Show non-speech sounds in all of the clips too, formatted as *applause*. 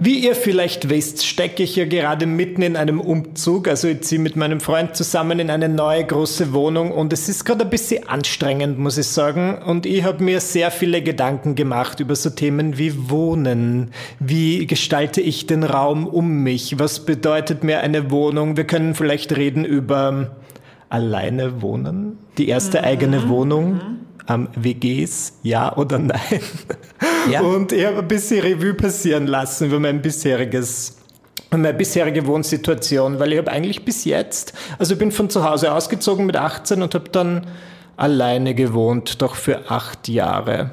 Wie ihr vielleicht wisst, stecke ich hier gerade mitten in einem Umzug. Also ich ziehe mit meinem Freund zusammen in eine neue große Wohnung und es ist gerade ein bisschen anstrengend, muss ich sagen. Und ich habe mir sehr viele Gedanken gemacht über so Themen wie Wohnen. Wie gestalte ich den Raum um mich? Was bedeutet mir eine Wohnung? Wir können vielleicht reden über alleine wohnen, die erste mhm. eigene Wohnung. Mhm ähm, WGs, ja oder nein? *laughs* Ja. Und ich habe ein bisschen Revue passieren lassen über mein bisheriges meine bisherige Wohnsituation, weil ich habe eigentlich bis jetzt, also ich bin von zu Hause ausgezogen mit 18 und habe dann alleine gewohnt, doch für acht Jahre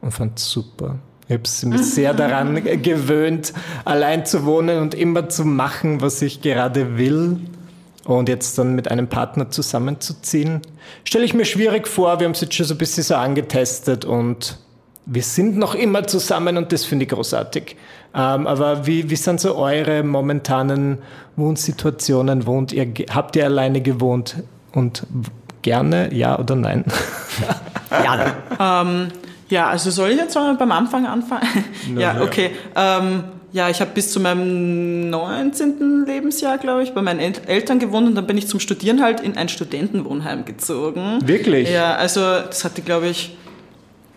und fand es super. Ich habe mich sehr *laughs* daran gewöhnt, allein zu wohnen und immer zu machen, was ich gerade will. Und jetzt dann mit einem Partner zusammenzuziehen, stelle ich mir schwierig vor. Wir haben es jetzt schon so ein bisschen so angetestet und wir sind noch immer zusammen und das finde ich großartig. Ähm, aber wie, wie sind so eure momentanen Wohnsituationen? Wohnt ihr, habt ihr alleine gewohnt und gerne, ja oder nein? *laughs* ja, ähm, ja, also soll ich jetzt mal beim Anfang anfangen? ja, okay. Ähm, ja, ich habe bis zu meinem 19. Lebensjahr, glaube ich, bei meinen El Eltern gewohnt und dann bin ich zum Studieren halt in ein Studentenwohnheim gezogen. Wirklich? Ja, also das hatte, glaube ich,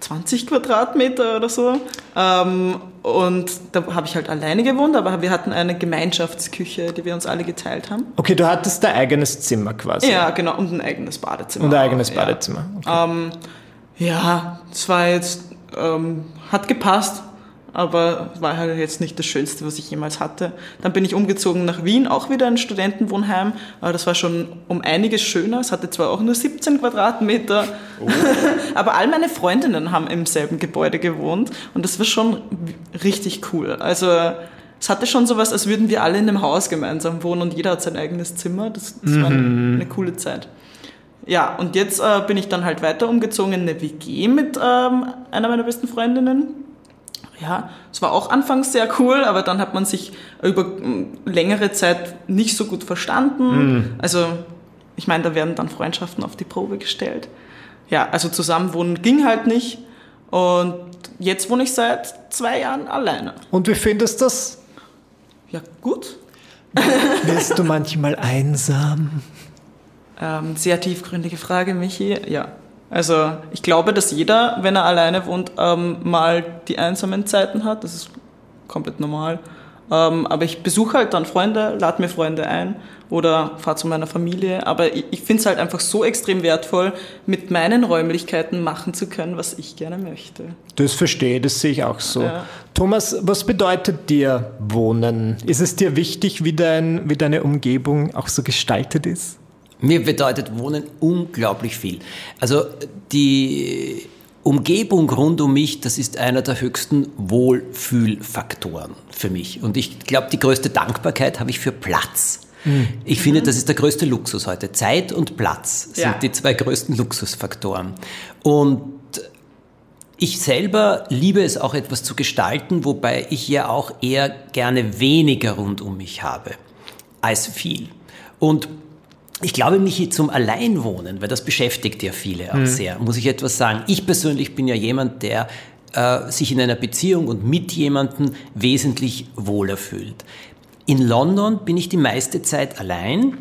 20 Quadratmeter oder so. Ähm, und da habe ich halt alleine gewohnt, aber wir hatten eine Gemeinschaftsküche, die wir uns alle geteilt haben. Okay, du hattest dein eigenes Zimmer quasi. Ja, genau, und ein eigenes Badezimmer. Und ein eigenes Badezimmer. Ja, okay. ähm, ja das war jetzt, ähm, hat gepasst aber war halt jetzt nicht das Schönste, was ich jemals hatte. Dann bin ich umgezogen nach Wien, auch wieder ein Studentenwohnheim, aber das war schon um einiges schöner. Es hatte zwar auch nur 17 Quadratmeter, oh. *laughs* aber all meine Freundinnen haben im selben Gebäude gewohnt und das war schon richtig cool. Also es hatte schon sowas, als würden wir alle in einem Haus gemeinsam wohnen und jeder hat sein eigenes Zimmer. Das, das mhm. war eine, eine, coole Zeit. Ja, und jetzt äh, bin ich dann halt weiter umgezogen in eine WG mit ähm, einer meiner besten Freundinnen ja, es war auch anfangs sehr cool, aber dann hat man sich über hm, längere Zeit nicht so gut verstanden. Mhm. Also, ich meine, da werden dann Freundschaften auf die Probe gestellt. Ja, also zusammenwohnen ging halt nicht. Und jetzt wohne ich seit zwei Jahren alleine. Und wie findest du das? Ja, gut. *laughs* Bist du manchmal einsam? Ähm, sehr tiefgründige Frage, Michi. Ja, also ich glaube, dass jeder, wenn er alleine wohnt, ähm, mal die einsamen Zeiten hat. Das ist komplett normal. Ähm, aber ich besuche halt dann Freunde, lade mir Freunde ein oder fahre zu meiner Familie. Aber ich, ich finde es halt einfach so extrem wertvoll, mit meinen Räumlichkeiten machen zu können, was ich gerne möchte. Das verstehe, das sehe ich auch so. Ja. Thomas, was bedeutet dir Wohnen? Ist es dir wichtig, wie, dein, wie deine Umgebung auch so gestaltet ist? Mir bedeutet Wohnen unglaublich viel. Also die Umgebung rund um mich, das ist einer der höchsten Wohlfühlfaktoren für mich. Und ich glaube, die größte Dankbarkeit habe ich für Platz. Mhm. Ich finde, das ist der größte Luxus heute. Zeit und Platz sind ja. die zwei größten Luxusfaktoren. Und ich selber liebe es auch etwas zu gestalten, wobei ich ja auch eher gerne weniger rund um mich habe als viel. Und ich glaube, Michi, zum Alleinwohnen, weil das beschäftigt ja viele auch mhm. sehr, muss ich etwas sagen. Ich persönlich bin ja jemand, der äh, sich in einer Beziehung und mit jemandem wesentlich wohler fühlt. In London bin ich die meiste Zeit allein,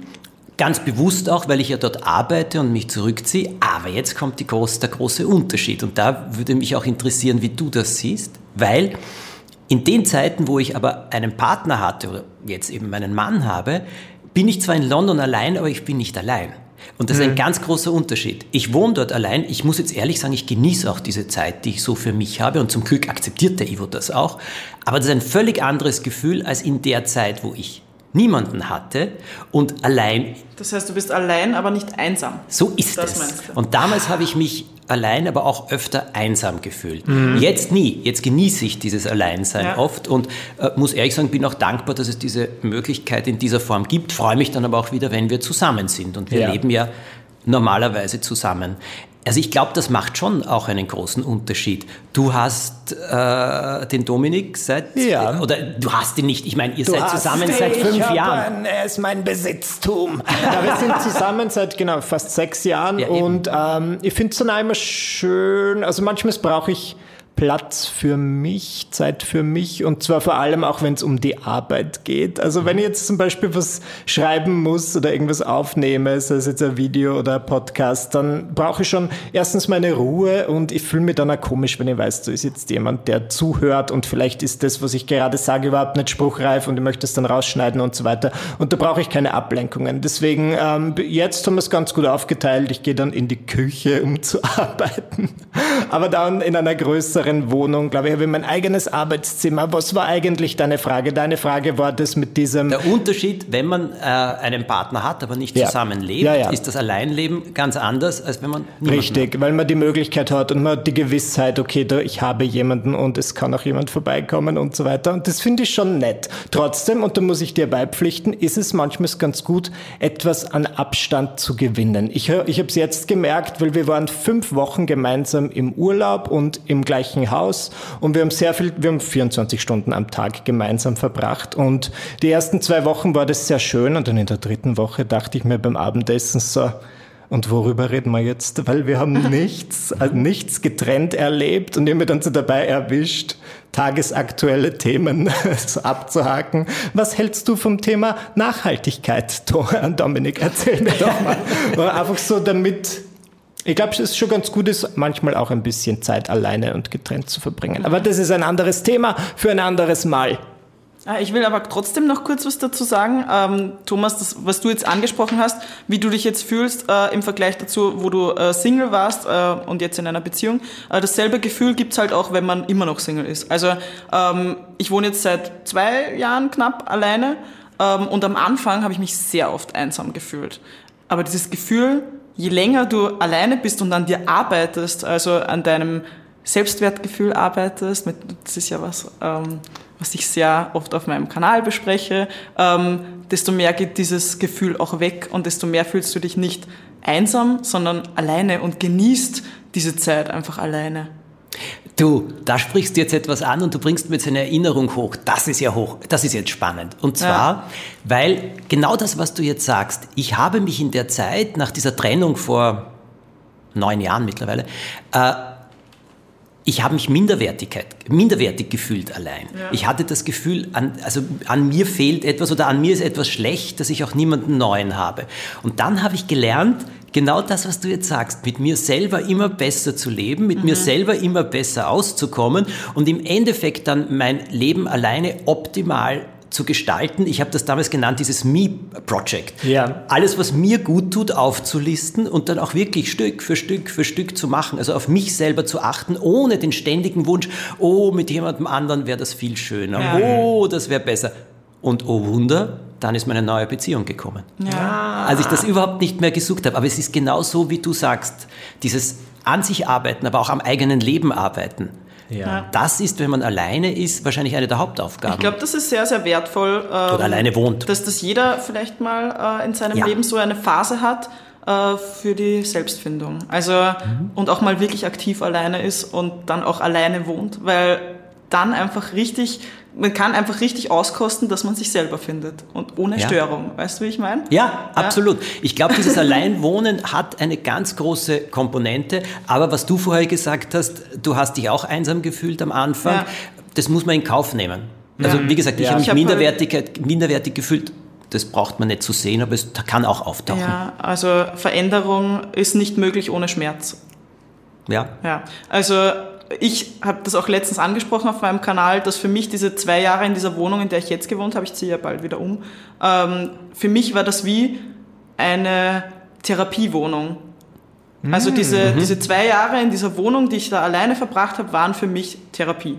ganz bewusst auch, weil ich ja dort arbeite und mich zurückziehe. Aber jetzt kommt die groß, der große Unterschied und da würde mich auch interessieren, wie du das siehst, weil in den Zeiten, wo ich aber einen Partner hatte oder jetzt eben meinen Mann habe, bin ich zwar in London allein, aber ich bin nicht allein. Und das ist ein mhm. ganz großer Unterschied. Ich wohne dort allein. Ich muss jetzt ehrlich sagen, ich genieße auch diese Zeit, die ich so für mich habe. Und zum Glück akzeptiert der Ivo das auch. Aber das ist ein völlig anderes Gefühl als in der Zeit, wo ich niemanden hatte und allein. Das heißt, du bist allein, aber nicht einsam. So ist Das es. Und damals habe ich mich allein, aber auch öfter einsam gefühlt. Jetzt nie. Jetzt genieße ich dieses Alleinsein Ja. oft und äh, muss ehrlich sagen, bin auch dankbar, dass es diese Möglichkeit in dieser Form gibt. Freue mich dann aber auch wieder, wenn wir zusammen sind. Und wir Ja. leben ja normalerweise zusammen. Also ich glaube, das macht schon auch einen großen Unterschied. Du hast äh, den Dominik seit, Ja. oder du hast ihn nicht, ich meine, ihr Du seid zusammen ihn, seit fünf Jahren. Einen, er ist mein Besitztum. ja, wir sind zusammen seit genau fast sechs Jahren Ja, und ähm, ich finde es dann immer schön. Also manchmal brauche ich Platz für mich, Zeit für mich und zwar vor allem auch, wenn es um die Arbeit geht. Also wenn ich jetzt zum Beispiel was schreiben muss oder irgendwas aufnehme, sei es jetzt ein Video oder ein Podcast, dann brauche ich schon erstens meine Ruhe und ich fühle mich dann auch komisch, wenn ich weiß, da ist jetzt jemand, der zuhört und vielleicht ist das, was ich gerade sage, überhaupt nicht spruchreif und ich möchte es dann rausschneiden und so weiter. Und da brauche ich keine Ablenkungen. Deswegen, ähm, jetzt haben wir es ganz gut aufgeteilt. Ich gehe dann in die Küche, um zu *laughs* arbeiten. Aber dann in einer größeren Wohnung, glaube ich, habe ich mein eigenes Arbeitszimmer. Was war eigentlich deine Frage? Deine Frage war das mit diesem... Der Unterschied, wenn man äh, einen Partner hat, aber nicht Ja. zusammenlebt, Ja, ja. ist das Alleinleben ganz anders, als wenn man Richtig, weil man die Möglichkeit hat und man hat die Gewissheit, okay, da, ich habe jemanden und es kann auch jemand vorbeikommen und so weiter. Und das finde ich schon nett. Trotzdem, und da muss ich dir beipflichten, ist es manchmal ganz gut, etwas an Abstand zu gewinnen. Ich, ich habe es jetzt gemerkt, weil wir waren fünf Wochen gemeinsam im Urlaub und im gleichen Haus und wir haben sehr viel, wir haben 24 Stunden am Tag gemeinsam verbracht und die ersten zwei Wochen war das sehr schön und dann in der dritten Woche dachte ich mir beim Abendessen so, und worüber reden wir jetzt? Weil wir haben *laughs* nichts, also nichts getrennt erlebt und habe mich dann so dabei erwischt, tagesaktuelle Themen *laughs* so abzuhaken. Was hältst du vom Thema Nachhaltigkeit, *laughs* Do- Dominik? Erzähl mir doch mal. Einfach so damit, ich glaube, es ist schon ganz gut, ist manchmal auch ein bisschen Zeit alleine und getrennt zu verbringen. Aber das ist ein anderes Thema für ein anderes Mal. Ah, Ich will aber trotzdem noch kurz was dazu sagen. Ähm, Thomas, das, was du jetzt angesprochen hast, wie du dich jetzt fühlst äh, im Vergleich dazu, wo du äh, Single warst äh, und jetzt in einer Beziehung. Äh, dasselbe Gefühl gibt's halt auch, wenn man immer noch Single ist. Also ähm, ich wohne jetzt seit zwei Jahren knapp alleine ähm, und am Anfang habe ich mich sehr oft einsam gefühlt. Aber dieses Gefühl, je länger du alleine bist und an dir arbeitest, also an deinem Selbstwertgefühl arbeitest, mit, das ist ja was, ähm, was ich sehr oft auf meinem Kanal bespreche, ähm, desto mehr geht dieses Gefühl auch weg und desto mehr fühlst du dich nicht einsam, sondern alleine und genießt diese Zeit einfach alleine. Du, da sprichst du jetzt etwas an und du bringst mir jetzt eine Erinnerung hoch. Das ist ja hoch, das ist jetzt spannend. Und zwar, Ja. weil genau das, was du jetzt sagst, ich habe mich in der Zeit nach dieser Trennung vor neun Jahren mittlerweile, äh, ich habe mich Minderwertigkeit, minderwertig gefühlt allein. Ich hatte das Gefühl, an, also an mir fehlt etwas oder an mir ist etwas schlecht, dass ich auch niemanden Neuen habe. Und dann habe ich gelernt, genau das, was du jetzt sagst, mit mir selber immer besser zu leben, mit mir selber immer besser auszukommen und im Endeffekt dann mein Leben alleine optimal zu gestalten. Ich habe das damals genannt, dieses Me-Project. Ja. Alles, was mir gut tut, aufzulisten und dann auch wirklich Stück für Stück für Stück zu machen. Also auf mich selber zu achten, ohne den ständigen Wunsch, oh, mit jemandem anderen wäre das viel schöner. Ja. Oh, das wäre besser. Und oh Wunder, dann ist meine neue Beziehung gekommen. Ja. Als ich das überhaupt nicht mehr gesucht habe. Aber es ist genau so, wie du sagst. Dieses an sich arbeiten, aber auch am eigenen Leben arbeiten. Ja. Das ist, wenn man alleine ist, wahrscheinlich eine der Hauptaufgaben. Ich glaube, das ist sehr, sehr wertvoll. Ähm, Oder alleine wohnt. Dass das jeder vielleicht mal äh, in seinem Ja. Leben so eine Phase hat äh, für die Selbstfindung. Also Mhm. und auch mal wirklich aktiv alleine ist und dann auch alleine wohnt, weil dann einfach richtig, man kann einfach richtig auskosten, dass man sich selber findet und ohne Ja. Störung. Weißt du, wie ich meine? Ja, absolut. Ich glaube, dieses Alleinwohnen hat eine ganz große Komponente. Aber was du vorher gesagt hast, du hast dich auch einsam gefühlt am Anfang. Ja. Das muss man in Kauf nehmen. Also wie gesagt, ich Ja. habe mich Ich hab minderwertig, minderwertig gefühlt. Das braucht man nicht zu sehen, aber es kann auch auftauchen. Ja, also Veränderung ist nicht möglich ohne Schmerz. Ja. Ja, also ich habe das auch letztens angesprochen auf meinem Kanal, dass für mich diese zwei Jahre in dieser Wohnung, in der ich jetzt gewohnt habe, ich ziehe ja bald wieder um, ähm, für mich war das wie eine Therapiewohnung. Also diese, diese zwei Jahre in dieser Wohnung, die ich da alleine verbracht habe, waren für mich Therapie.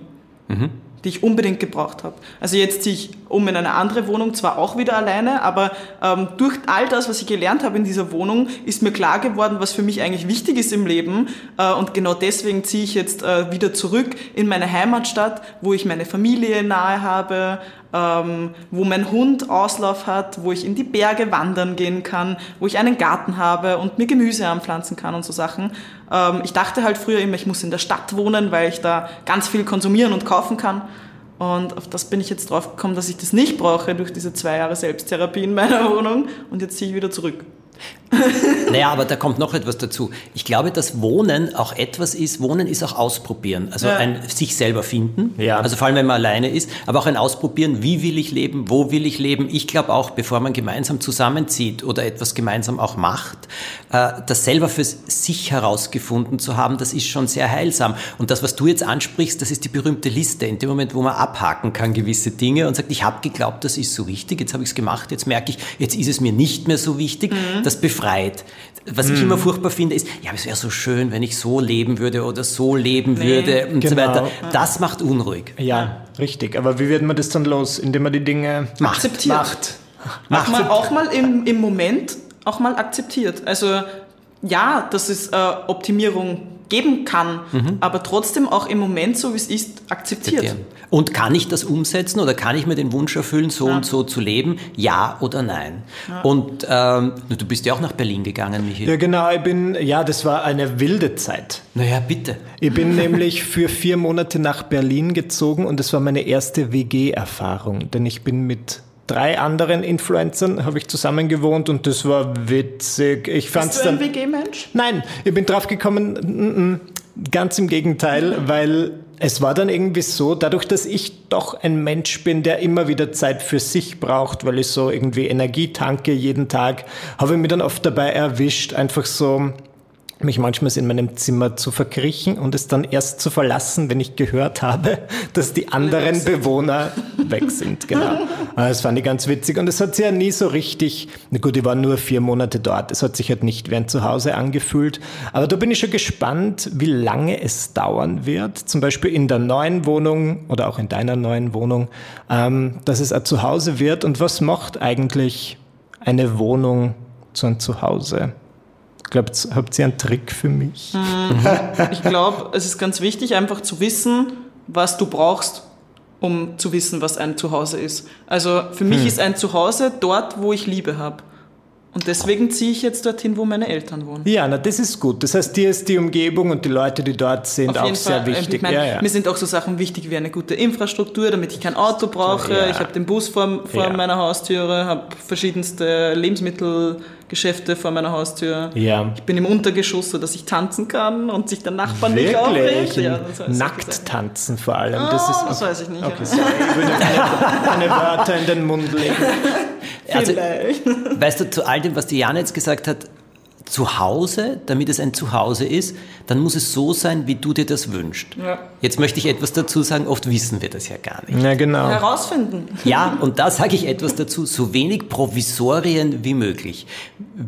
Die ich unbedingt gebraucht habe. Also jetzt ziehe ich um in eine andere Wohnung, zwar auch wieder alleine, aber ähm, durch all das, was ich gelernt habe in dieser Wohnung, ist mir klar geworden, was für mich eigentlich wichtig ist im Leben. Äh, und genau deswegen ziehe ich jetzt äh, wieder zurück in meine Heimatstadt, wo ich meine Familie nahe habe, ähm, wo mein Hund Auslauf hat, wo ich in die Berge wandern gehen kann, wo ich einen Garten habe und mir Gemüse anpflanzen kann und so Sachen. Ähm, ich dachte halt früher immer, ich muss in der Stadt wohnen, weil ich da ganz viel konsumieren und kaufen kann. Und auf das bin ich jetzt drauf gekommen, dass ich das nicht brauche durch diese zwei Jahre Selbsttherapie in meiner *laughs* Wohnung. Und jetzt ziehe ich wieder zurück. *laughs* naja, aber da kommt noch etwas dazu. Ich glaube, dass Wohnen auch etwas ist, Wohnen ist auch Ausprobieren. Also ja. ein sich selber finden, ja. also vor allem, wenn man alleine ist, aber auch ein Ausprobieren, wie will ich leben, wo will ich leben. Ich glaube auch, bevor man gemeinsam zusammenzieht oder etwas gemeinsam auch macht, äh, das selber für sich herausgefunden zu haben, das ist schon sehr heilsam. Und das, was du jetzt ansprichst, das ist die berühmte Liste. In dem Moment, wo man abhaken kann gewisse Dinge und sagt, ich habe geglaubt, das ist so wichtig, jetzt habe ich es gemacht, jetzt merke ich, jetzt ist es mir nicht mehr so wichtig. Mhm. Das befreit. Was ich mm. immer furchtbar finde, ist, ja, es wäre so schön, wenn ich so leben würde oder so leben nee. würde und genau. so weiter. Das macht unruhig. Ja, richtig. Aber wie wird man das dann los? Indem man die Dinge macht. akzeptiert. Macht. Auch mal, auch mal im, im Moment auch mal akzeptiert. Also ja, das ist äh, Optimierung geben kann, mhm. aber trotzdem auch im Moment, so wie es ist, akzeptiert. Und kann ich das umsetzen oder kann ich mir den Wunsch erfüllen, so ja. und so zu leben? Ja oder nein? Ja. Und ähm, du bist ja auch nach Berlin gegangen, Michael. Ja, genau. Ich bin, ja, das war eine wilde Zeit. Naja, bitte. Ich bin nämlich für vier Monate nach Berlin gezogen und das war meine erste WG-Erfahrung, denn ich bin mit drei anderen Influencern habe ich zusammen gewohnt und das war witzig. Ich fand's Bist du ein WG-Mensch? Nein, ich bin drauf gekommen, ganz im Gegenteil, weil es war dann irgendwie so, dadurch, dass ich doch ein Mensch bin, der immer wieder Zeit für sich braucht, weil ich so irgendwie Energie tanke jeden Tag, habe ich mich dann oft dabei erwischt, einfach so mich manchmal in meinem Zimmer zu verkriechen und es dann erst zu verlassen, wenn ich gehört habe, dass die anderen Bewohner weg sind. Genau. *laughs* Ah, das fand ich ganz witzig und es hat sich ja nie so richtig, na gut, ich war nur vier Monate dort, es hat sich halt nicht wie ein Zuhause angefühlt, aber da bin ich schon gespannt, wie lange es dauern wird, zum Beispiel in der neuen Wohnung oder auch in deiner neuen Wohnung, ähm, dass es ein Zuhause wird und was macht eigentlich eine Wohnung zu einem Zuhause? Glaubt, habt ihr einen Trick für mich? Mhm. Ich glaube, es ist ganz wichtig, einfach zu wissen, was du brauchst, um zu wissen, was ein Zuhause ist. Also für mich hm. ist ein Zuhause dort, wo ich Liebe habe. Und deswegen ziehe ich jetzt dorthin, wo meine Eltern wohnen. Ja, na, das ist gut. Das heißt, dir ist die Umgebung und die Leute, die dort sind, auch sehr Fall. wichtig. Ich mein, ja, ja. Mir sind auch so Sachen wichtig wie eine gute Infrastruktur, damit ich kein Auto brauche. Ja. Ich habe den Bus vor, vor meiner Haustüre, habe verschiedenste Lebensmittelgeschäfte vor meiner Haustür. Ja. Ich bin im Untergeschoss, so dass ich tanzen kann und sich der Nachbar nicht aufregt. Ja, Nackt tanzen vor allem. Das, oh, ist, das weiß ich nicht. Okay, sorry. Ich würde keine, keine Wörter in den Mund legen. *laughs* Also, *laughs* weißt du, zu all dem, was Diana jetzt gesagt hat, zu Hause, damit es ein Zuhause ist, dann muss es so sein, wie du dir das wünschst. Ja. Jetzt möchte ich etwas dazu sagen, oft wissen wir das ja gar nicht. Ja, genau. Herausfinden. Ja, und da sage ich etwas dazu, so wenig Provisorien wie möglich.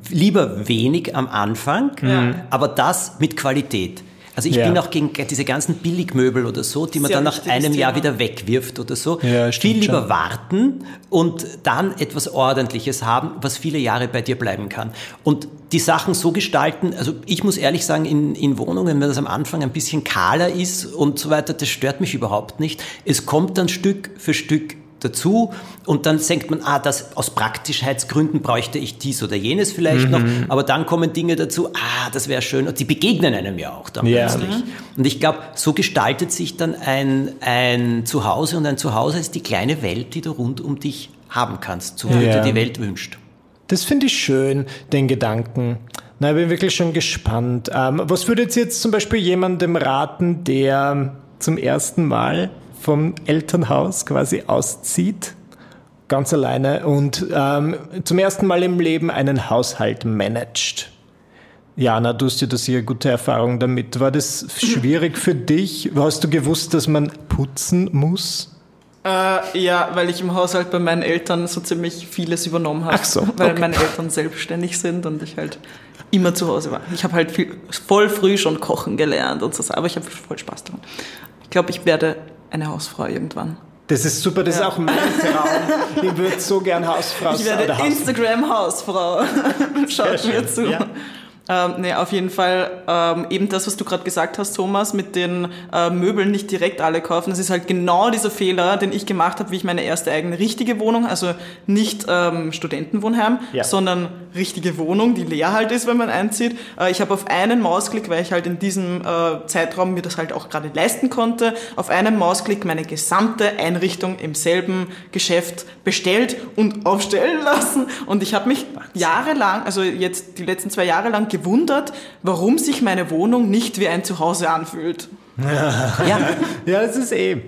Lieber wenig am Anfang, ja. aber das mit Qualität. Also ich ja. bin auch gegen diese ganzen Billigmöbel oder so, die man Sehr dann nach einem Thema. Jahr wieder wegwirft oder so. Ja, Viel lieber schon. warten und dann etwas Ordentliches haben, was viele Jahre bei dir bleiben kann. Und die Sachen so gestalten, also ich muss ehrlich sagen, in, in Wohnungen, wenn das am Anfang ein bisschen kahler ist und so weiter, das stört mich überhaupt nicht. Es kommt dann Stück für Stück dazu und dann denkt man, ah, das aus Praktischheitsgründen bräuchte ich dies oder jenes vielleicht mhm. noch, aber dann kommen Dinge dazu, ah, das wäre schön und die begegnen einem ja auch dann ja. plötzlich. Mhm. Und ich glaube, so gestaltet sich dann ein, ein Zuhause und ein Zuhause ist die kleine Welt, die du rund um dich haben kannst, so wie ja. du die Welt wünscht. Das finde ich schön, den Gedanken. Na, ich bin wirklich schon gespannt. Ähm, was würdet ihr jetzt zum Beispiel jemandem raten, der zum ersten Mal vom Elternhaus quasi auszieht, ganz alleine und ähm, zum ersten Mal im Leben einen Haushalt managt. Jana, du hast ja da sehr gute Erfahrung damit. War das schwierig für dich? Hast du gewusst, dass man putzen muss? Äh, ja, weil ich im Haushalt bei meinen Eltern so ziemlich vieles übernommen habe. Ach so. Okay. Weil meine Eltern selbstständig sind und ich halt immer zu Hause war. Ich habe halt viel, voll früh schon kochen gelernt und so, aber ich habe voll Spaß daran. Ich glaube, ich werde eine Hausfrau irgendwann. Das ist super, das ja. ist auch mein Traum. Ich würde so gern *laughs* Hausfrau sein. Ich werde Instagram-Hausfrau. *laughs* Schaut mir zu. Ja. Ähm, nee, auf jeden Fall ähm, eben das, was du gerade gesagt hast, Thomas, mit den äh, Möbeln nicht direkt alle kaufen. Das ist halt genau dieser Fehler, den ich gemacht habe, wie ich meine erste eigene richtige Wohnung, also nicht ähm, Studentenwohnheim, ja. sondern richtige Wohnung, die leer halt ist, wenn man einzieht. Äh, ich habe auf einen Mausklick, weil ich halt in diesem äh, Zeitraum mir das halt auch gerade leisten konnte, auf einen Mausklick meine gesamte Einrichtung im selben Geschäft bestellt und aufstellen *laughs* lassen. Und ich habe mich jahrelang, also jetzt die letzten zwei Jahre lang gewundert, warum sich meine Wohnung nicht wie ein Zuhause anfühlt. ja, ja. Das ist eh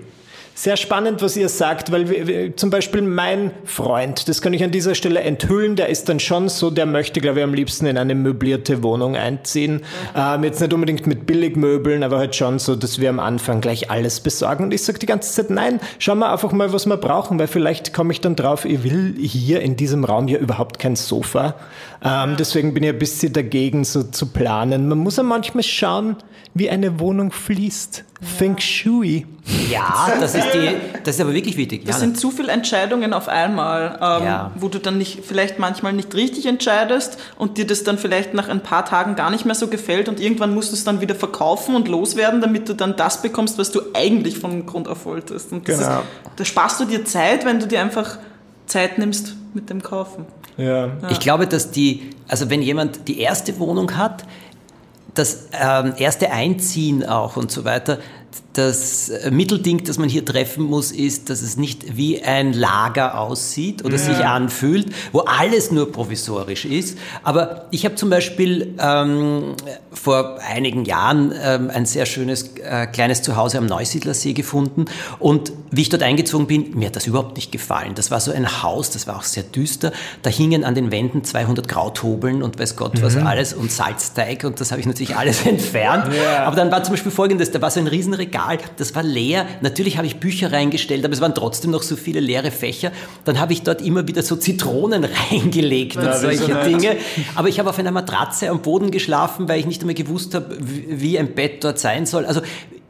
sehr spannend, was ihr sagt, weil wir, zum Beispiel mein Freund, das kann ich an dieser Stelle enthüllen, der ist dann schon so, der möchte, glaube ich, am liebsten in eine möblierte Wohnung einziehen. Ähm, jetzt nicht unbedingt mit Billigmöbeln, aber halt schon so, dass wir am Anfang gleich alles besorgen. Und ich sage die ganze Zeit, nein, schauen wir einfach mal, was wir brauchen, weil vielleicht komme ich dann drauf, ich will hier in diesem Raum ja überhaupt kein Sofa. Ähm, deswegen bin ich ein bisschen dagegen, so zu planen. Man muss ja manchmal schauen, wie eine Wohnung fließt. Feng Shui. Ja, das ist, die, das ist aber wirklich wichtig. Das sind zu viele Entscheidungen auf einmal, ähm, ja. wo du dann nicht, vielleicht manchmal nicht richtig entscheidest und dir das dann vielleicht nach ein paar Tagen gar nicht mehr so gefällt und irgendwann musst du es dann wieder verkaufen und loswerden, damit du dann das bekommst, was du eigentlich von Grund auf wolltest. Und genau. Ist, da sparst du dir Zeit, wenn du dir einfach Zeit nimmst mit dem Kaufen. Ja. ja. Ich glaube, dass die, also wenn jemand die erste Wohnung hat, das ähm, erste Einziehen auch und so weiter, das Mittelding, das man hier treffen muss, ist, dass es nicht wie ein Lager aussieht oder ja. sich anfühlt, wo alles nur provisorisch ist. Aber ich habe zum Beispiel ähm, vor einigen Jahren ähm, ein sehr schönes äh, kleines Zuhause am Neusiedlersee gefunden und wie ich dort eingezogen bin, mir hat das überhaupt nicht gefallen. Das war so ein Haus, das war auch sehr düster. Da hingen an den Wänden 200 Krauthobeln und weiß Gott was mhm. alles und Salzteig und das habe ich natürlich *laughs* alles entfernt. Ja. Aber dann war zum Beispiel folgendes, da war so ein Riesenregal Regal, das war leer. Natürlich habe ich Bücher reingestellt, aber es waren trotzdem noch so viele leere Fächer. Dann habe ich dort immer wieder so Zitronen *laughs* reingelegt ja, und solche so Dinge. Aber ich habe auf einer Matratze am Boden geschlafen, weil ich nicht einmal gewusst habe, wie ein Bett dort sein soll. Also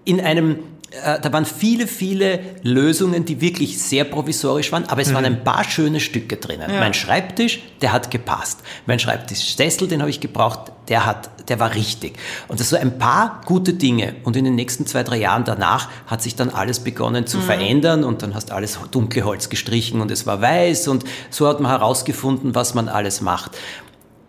in einem äh, da waren viele, viele Lösungen, die wirklich sehr provisorisch waren, aber es mhm. waren ein paar schöne Stücke drinnen. Ja. Mein Schreibtisch, der hat gepasst. Mein Schreibtischsessel, den habe ich gebraucht, der, hat, der war richtig. Und das so ein paar gute Dinge. Und in den nächsten zwei, drei Jahren danach hat sich dann alles begonnen zu mhm. verändern und dann hast alles dunkle Holz gestrichen und es war weiß und so hat man herausgefunden, was man alles macht.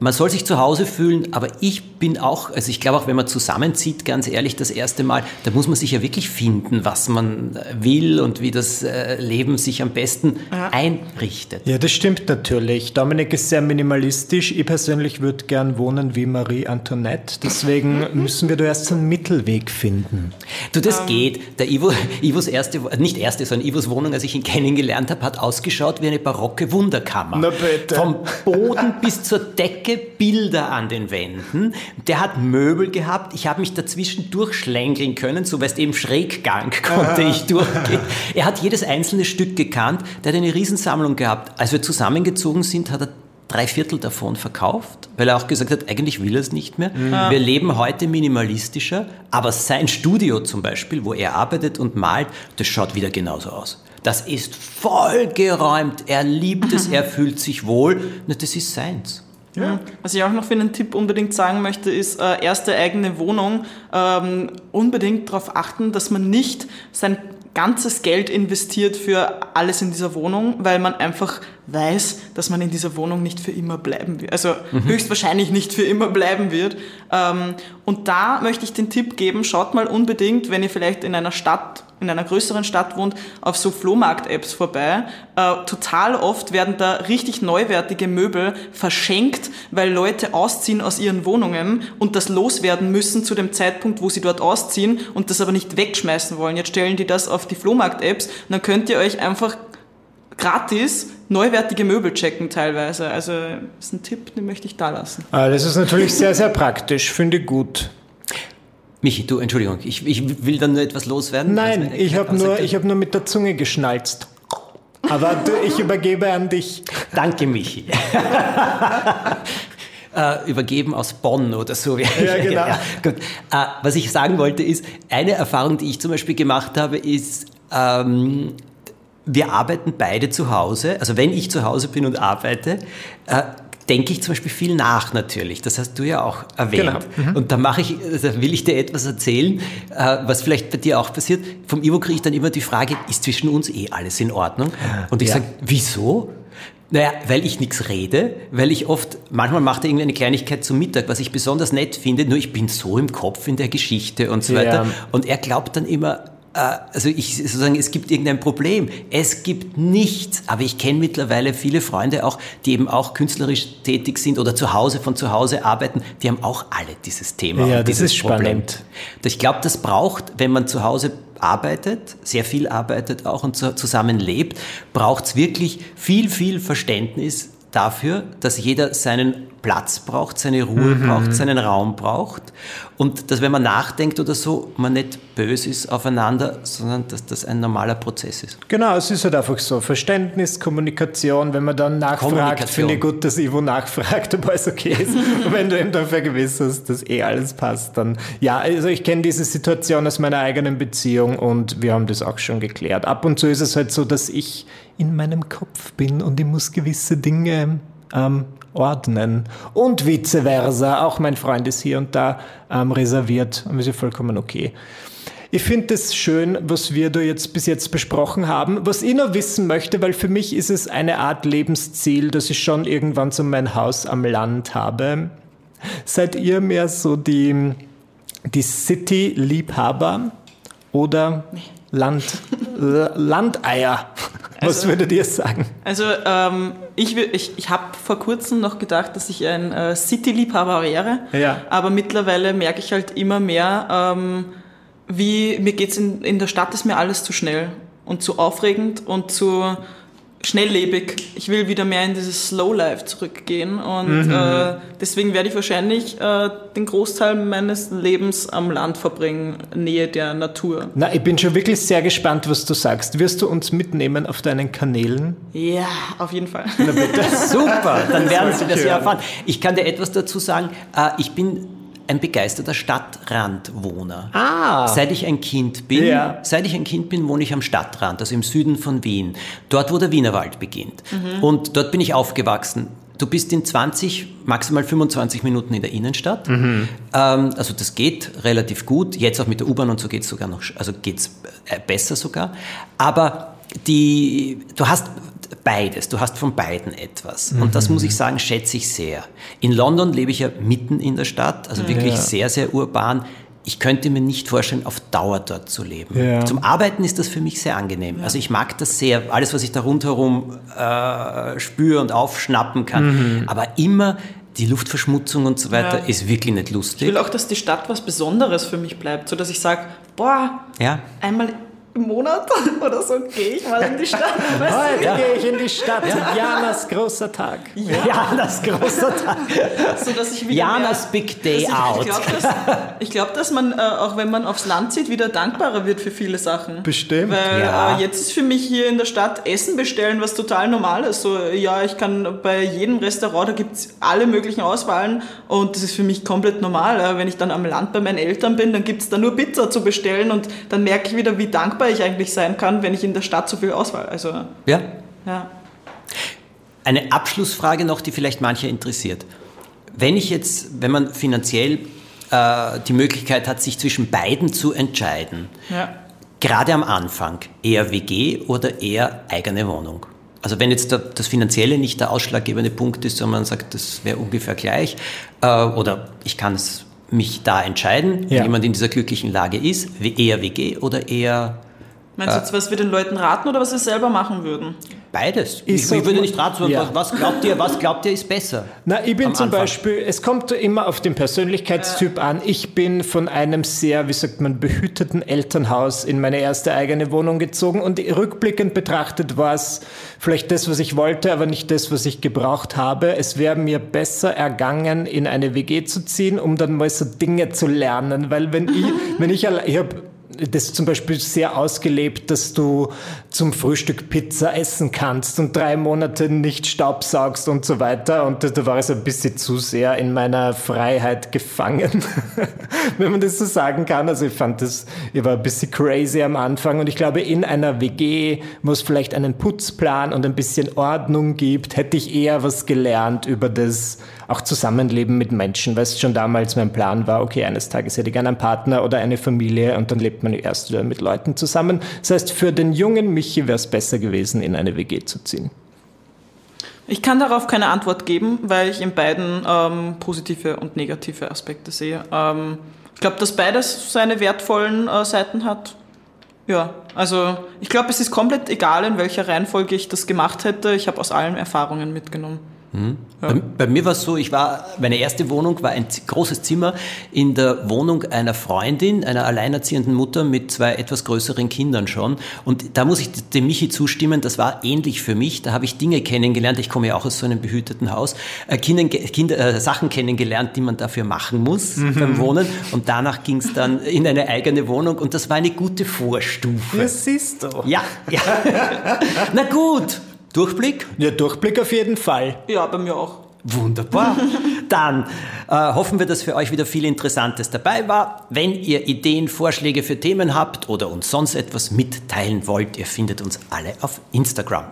Man soll sich zu Hause fühlen, aber ich bin auch, also ich glaube auch, wenn man zusammenzieht, ganz ehrlich, das erste Mal, da muss man sich ja wirklich finden, was man will und wie das äh, Leben sich am besten ja. einrichtet. Ja, das stimmt natürlich. Dominik ist sehr minimalistisch. Ich persönlich würde gern wohnen wie Marie Antoinette. Deswegen müssen wir da erst einen Mittelweg finden. Du, das um. Ähm. geht. Der Ivo, *laughs* Ivos erste, nicht erste, sondern Ivos Wohnung, als ich ihn kennengelernt habe, hat ausgeschaut wie eine barocke Wunderkammer. Na bitte. Vom Boden bis zur Decke starke Bilder an den Wänden. Der hat Möbel gehabt. Ich habe mich dazwischen durchschlängeln können, so weißt eben Schräggang *laughs* konnte ich durchgehen. Er hat jedes einzelne Stück gekannt. Der hat eine Riesensammlung gehabt. Als wir zusammengezogen sind, hat er drei Viertel davon verkauft, weil er auch gesagt hat, eigentlich will er es nicht mehr. Mhm. Wir leben heute minimalistischer, aber sein Studio zum Beispiel, wo er arbeitet und malt, das schaut wieder genauso aus. Das ist vollgeräumt, er liebt es, er fühlt sich wohl, das ist seins. Ja. Was ich auch noch für einen Tipp unbedingt sagen möchte, ist äh, erste eigene Wohnung. Ähm, unbedingt darauf achten, dass man nicht sein ganzes Geld investiert für alles in dieser Wohnung, weil man einfach weiß, dass man in dieser Wohnung nicht für immer bleiben wird. Also mhm. höchstwahrscheinlich nicht für immer bleiben wird. Ähm, und da möchte ich den Tipp geben, schaut mal unbedingt, wenn ihr vielleicht in einer Stadt in einer größeren Stadt wohnt, auf so Flohmarkt-Apps vorbei. Äh, total oft werden da richtig neuwertige Möbel verschenkt, weil Leute ausziehen aus ihren Wohnungen und das loswerden müssen zu dem Zeitpunkt, wo sie dort ausziehen und das aber nicht wegschmeißen wollen. Jetzt stellen die das auf die Flohmarkt-Apps und dann könnt ihr euch einfach gratis neuwertige Möbel checken teilweise. Also das ist ein Tipp, den möchte ich da lassen. Ah, das ist natürlich sehr, sehr praktisch, finde ich gut. Michi, du, Entschuldigung, ich, ich will dann nur etwas loswerden. Nein, ich habe nur, hab nur mit der Zunge geschnalzt. Aber du, ich übergebe an dich. Danke, Michi. *laughs* äh, übergeben aus Bonn oder so. Ja, genau. *laughs* ja, gut. Äh, was ich sagen wollte ist, eine Erfahrung, die ich zum Beispiel gemacht habe, ist, ähm, wir arbeiten beide zu Hause. Also wenn ich zu Hause bin und arbeite, äh, denke ich zum Beispiel viel nach natürlich. Das hast du ja auch erwähnt. Genau. Mhm. Und da mache ich, da will ich dir etwas erzählen, äh, was vielleicht bei dir auch passiert. Vom Ivo kriege ich dann immer die Frage, ist zwischen uns eh alles in Ordnung? Und ich ja. sage, wieso? Naja, weil ich nichts rede, weil ich oft, manchmal macht er irgendeine Kleinigkeit zum Mittag, was ich besonders nett finde, nur ich bin so im Kopf in der Geschichte und so weiter. Ja. Und er glaubt dann immer, also ich sozusagen, es gibt irgendein Problem. Es gibt nichts. Aber ich kenne mittlerweile viele Freunde auch, die eben auch künstlerisch tätig sind oder zu Hause von zu Hause arbeiten. Die haben auch alle dieses Thema. Ja, das ist spannend. Problem. Ich glaube, das braucht, wenn man zu Hause arbeitet, sehr viel arbeitet auch und zusammen lebt, braucht es wirklich viel, viel Verständnis dafür, dass jeder seinen Platz braucht, seine Ruhe mhm. braucht, seinen Raum braucht und dass wenn man nachdenkt oder so, man nicht böse ist aufeinander, sondern dass das ein normaler Prozess ist. Genau, es ist halt einfach so. Verständnis, Kommunikation, wenn man dann nachfragt, finde ich gut, dass Ivo nachfragt, ob alles okay ist. und *laughs* wenn du ihm dann vergewisserst, dass eh alles passt, dann ja, also ich kenne diese Situation aus meiner eigenen Beziehung und wir haben das auch schon geklärt. Ab und zu ist es halt so, dass ich in meinem Kopf bin und ich muss gewisse Dinge ähm, ordnen. Und vice versa. Auch mein Freund ist hier und da ähm, reserviert. Und ist ja vollkommen okay. Ich finde es schön, was wir da jetzt bis jetzt besprochen haben. Was ich noch wissen möchte, weil für mich ist es eine Art Lebensziel, dass ich schon irgendwann so mein Haus am Land habe. Seid ihr mehr so die, die City-Liebhaber oder Land, Landeier? Was also, würdet ihr sagen? Also ähm, ich, ich, ich habe vor kurzem noch gedacht, dass ich ein äh, City-Liebhaber wäre. Ja. Aber mittlerweile merke ich halt immer mehr, ähm, wie mir geht's in, in der Stadt ist mir alles zu schnell und zu aufregend und zu schnelllebig. Ich will wieder mehr in dieses Slow Life zurückgehen und mhm. äh, deswegen werde ich wahrscheinlich äh, den Großteil meines Lebens am Land verbringen, Nähe der Natur. Na, ich bin schon wirklich sehr gespannt, was du sagst. Wirst du uns mitnehmen auf deinen Kanälen? Ja, auf jeden Fall. Na bitte. *laughs* Super, dann werden Sie das ja erfahren. Ich kann dir etwas dazu sagen. Äh, ich bin ein begeisterter Stadtrandwohner. Ah. Seit ich ein Kind bin, ja. seit ich ein Kind bin, wohne ich am Stadtrand, also im Süden von Wien. Dort, wo der Wienerwald beginnt. Mhm. Und dort bin ich aufgewachsen. Du bist in 20, maximal 25 Minuten in der Innenstadt. Mhm. Ähm, also das geht relativ gut. Jetzt auch mit der U-Bahn und so geht es sogar noch, also geht's äh, besser sogar. Aber die, du hast beides. Du hast von beiden etwas. Mhm. Und das muss ich sagen, schätze ich sehr. In London lebe ich ja mitten in der Stadt, also wirklich ja. sehr, sehr urban. Ich könnte mir nicht vorstellen, auf Dauer dort zu leben. Ja. Zum Arbeiten ist das für mich sehr angenehm. Ja. Also ich mag das sehr, alles, was ich da rundherum äh, spüre und aufschnappen kann. Mhm. Aber immer die Luftverschmutzung und so weiter ja. ist wirklich nicht lustig. Ich will auch, dass die Stadt was Besonderes für mich bleibt, so dass ich sage, boah, ja. einmal Monat *laughs* oder so gehe ich mal in die Stadt. *laughs* Heute ja. gehe ich in die Stadt. Ja. *laughs* Janas großer Tag. Ja. Janas großer Tag. So, dass ich Janas mehr, Big Day ich, Out. Ich glaube, dass, glaub, dass, man, äh, auch wenn man aufs Land zieht, wieder dankbarer wird für viele Sachen. Bestimmt. Weil ja. äh, jetzt ist für mich hier in der Stadt Essen bestellen, was total normal ist. So, ja, ich kann bei jedem Restaurant, da gibt es alle möglichen Auswahlen und das ist für mich komplett normal. Äh, wenn ich dann am Land bei meinen Eltern bin, dann gibt es da nur Pizza zu bestellen und dann merke ich wieder, wie dankbar dankbar ich eigentlich sein kann, wenn ich in der Stadt so viel Auswahl. Also, ja. ja. Eine Abschlussfrage noch, die vielleicht manche interessiert. Wenn ich jetzt, wenn man finanziell äh, die Möglichkeit hat, sich zwischen beiden zu entscheiden, ja. gerade am Anfang, eher WG oder eher eigene Wohnung? Also wenn jetzt das Finanzielle nicht der ausschlaggebende Punkt ist, sondern man sagt, das wäre ungefähr gleich, äh, oder ich kann mich da entscheiden, ja. wenn jemand in dieser glücklichen Lage ist, eher WG oder eher Meinst du jetzt, was wir den Leuten raten oder was wir selber machen würden? Beides. Ich, ich, würde nicht raten, ja. was, glaubt ihr, was glaubt ihr ist besser? Na, ich bin zum Anfang? Beispiel, es kommt immer auf den Persönlichkeitstyp ja. an. Ich bin von einem sehr, wie sagt man, behüteten Elternhaus in meine erste eigene Wohnung gezogen und rückblickend betrachtet war es vielleicht das, was ich wollte, aber nicht das, was ich gebraucht habe. Es wäre mir besser ergangen, in eine WG zu ziehen, um dann mal so Dinge zu lernen, weil wenn ich, *laughs* wenn ich, ich habe das zum Beispiel sehr ausgelebt, dass du zum Frühstück Pizza essen kannst und drei Monate nicht staubsaugst und so weiter. Und da war es ein bisschen zu sehr in meiner Freiheit gefangen, *laughs* wenn man das so sagen kann. Also ich fand das, ich war ein bisschen crazy am Anfang und ich glaube, in einer WG, wo es vielleicht einen Putzplan und ein bisschen Ordnung gibt, hätte ich eher was gelernt über das auch Zusammenleben mit Menschen, weil es schon damals mein Plan war, okay, eines Tages hätte ich gerne einen Partner oder eine Familie und dann lebt man erst wieder mit Leuten zusammen. Das heißt, für den jungen Michi wäre es besser gewesen, in eine WG zu ziehen. Ich kann darauf keine Antwort geben, weil ich in beiden ähm, positive und negative Aspekte sehe. Ähm, ich glaube, dass beides seine wertvollen äh, Seiten hat. Ja, also ich glaube, es ist komplett egal, in welcher Reihenfolge ich das gemacht hätte. Ich habe aus allen Erfahrungen mitgenommen. Mhm. Ja. Bei, bei, mir war es so, ich war, meine erste Wohnung war ein großes Zimmer in der Wohnung einer Freundin, einer alleinerziehenden Mutter mit zwei etwas größeren Kindern schon. Und da muss ich dem Michi zustimmen, das war ähnlich für mich. Da habe ich Dinge kennengelernt, ich komme ja auch aus so einem behüteten Haus, äh, Kinder, Kinder, äh, Sachen kennengelernt, die man dafür machen muss mhm. beim Wohnen. Und danach ging es dann in eine eigene Wohnung und das war eine gute Vorstufe. Das siehst du. Ja, ja. *laughs* Na gut. Durchblick? Ja, Durchblick auf jeden Fall. Ja, bei mir auch. Wunderbar. *laughs* Dann äh, hoffen wir, dass für euch wieder viel Interessantes dabei war. Wenn ihr Ideen, Vorschläge für Themen habt oder uns sonst etwas mitteilen wollt, ihr findet uns alle auf Instagram.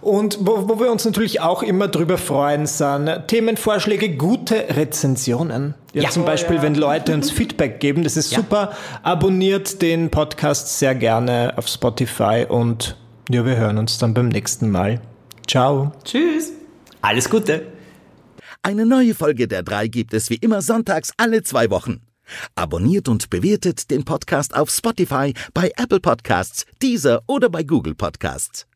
Und wo, wo wir uns natürlich auch immer drüber freuen, sind Themenvorschläge, gute Rezensionen. Ja, ja. Zum Beispiel, oh, ja. wenn Leute uns *laughs* Feedback geben, das ist ja. super. Abonniert den Podcast sehr gerne auf Spotify und ja, wir hören uns dann beim nächsten Mal. Ciao. Tschüss. Alles Gute. Eine neue Folge der drei gibt es wie immer sonntags alle zwei Wochen. Abonniert und bewertet den Podcast auf Spotify, bei Apple Podcasts, Deezer oder bei Google Podcasts.